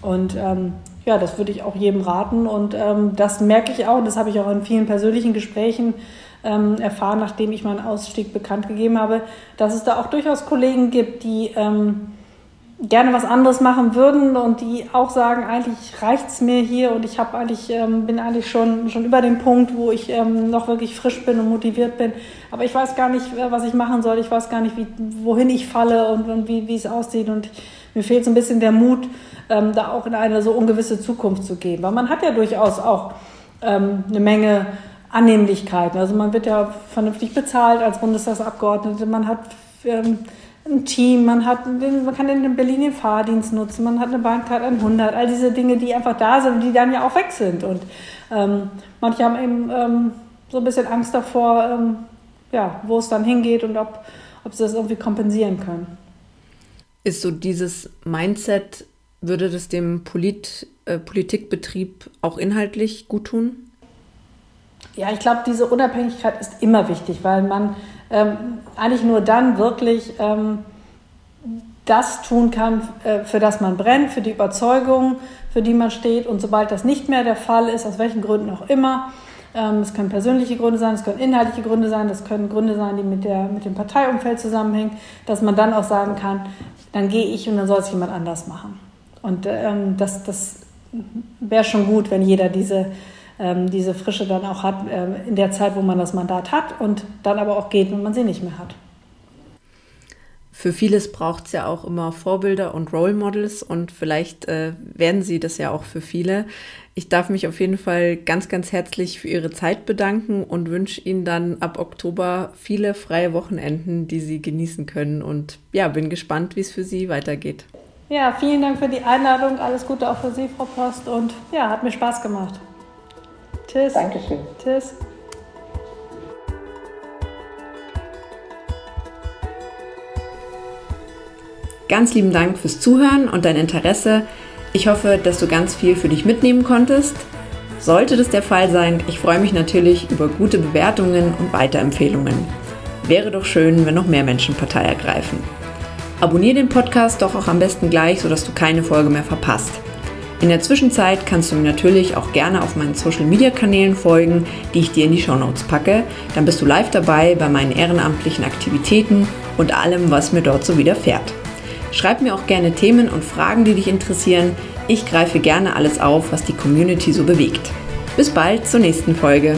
Und ähm, ja, das würde ich auch jedem raten. Und ähm, das merke ich auch, und das habe ich auch in vielen persönlichen Gesprächen ähm, erfahren, nachdem ich meinen Ausstieg bekannt gegeben habe, dass es da auch durchaus Kollegen gibt, die ähm, gerne was anderes machen würden und die auch sagen, eigentlich reicht es mir hier und ich habe eigentlich, ähm, bin eigentlich schon, schon über dem Punkt, wo ich ähm, noch wirklich frisch bin und motiviert bin. Aber ich weiß gar nicht, äh, was ich machen soll. Ich weiß gar nicht, wie, wohin ich falle und, und wie, es aussieht. Und mir fehlt so ein bisschen der Mut, ähm, da auch in eine so ungewisse Zukunft zu gehen. Weil man hat ja durchaus auch ähm, eine Menge Annehmlichkeiten. Also man wird ja vernünftig bezahlt als Bundestagsabgeordnete. Man hat ähm, ein Team, man, hat den, man kann in Berlin den Fahrdienst nutzen, man hat eine Bahncard 100, all diese Dinge, die einfach da sind die dann ja auch weg sind. Und ähm, manche haben eben ähm, so ein bisschen Angst davor, ähm, ja, wo es dann hingeht und ob, ob sie das irgendwie kompensieren können. Ist so dieses Mindset, würde das dem Polit, äh, Politikbetrieb auch inhaltlich gut tun? Ja, ich glaube, diese Unabhängigkeit ist immer wichtig, weil man ähm, eigentlich nur dann wirklich ähm, das tun kann, äh, für das man brennt, für die Überzeugung, für die man steht. Und sobald das nicht mehr der Fall ist, aus welchen Gründen auch immer, ähm, es können persönliche Gründe sein, es können inhaltliche Gründe sein, das können Gründe sein, die mit, der, mit dem Parteiumfeld zusammenhängen, dass man dann auch sagen kann, dann gehe ich und dann soll es jemand anders machen. Und ähm, das, das wäre schon gut, wenn jeder diese ähm, diese Frische dann auch hat äh, in der Zeit, wo man das Mandat hat und dann aber auch geht, wenn man sie nicht mehr hat. Für vieles braucht es ja auch immer Vorbilder und Role Models und vielleicht äh, werden sie das ja auch für viele. Ich darf mich auf jeden Fall ganz, ganz herzlich für Ihre Zeit bedanken und wünsche Ihnen dann ab Oktober viele freie Wochenenden, die Sie genießen können. Und ja, bin gespannt, wie es für Sie weitergeht. Ja, vielen Dank für die Einladung. Alles Gute auch für Sie, Frau Post. Und ja, hat mir Spaß gemacht. Tschüss. Dankeschön. Tschüss. Ganz lieben Dank fürs Zuhören und dein Interesse. Ich hoffe, dass du ganz viel für dich mitnehmen konntest. Sollte das der Fall sein, ich freue mich natürlich über gute Bewertungen und Weiterempfehlungen. Wäre doch schön, wenn noch mehr Menschen Partei ergreifen. Abonnier den Podcast doch auch am besten gleich, sodass du keine Folge mehr verpasst. In der Zwischenzeit kannst du mir natürlich auch gerne auf meinen Social-Media-Kanälen folgen, die ich dir in die Shownotes packe. Dann bist du live dabei bei meinen ehrenamtlichen Aktivitäten und allem, was mir dort so widerfährt. Schreib mir auch gerne Themen und Fragen, die dich interessieren. Ich greife gerne alles auf, was die Community so bewegt. Bis bald zur nächsten Folge.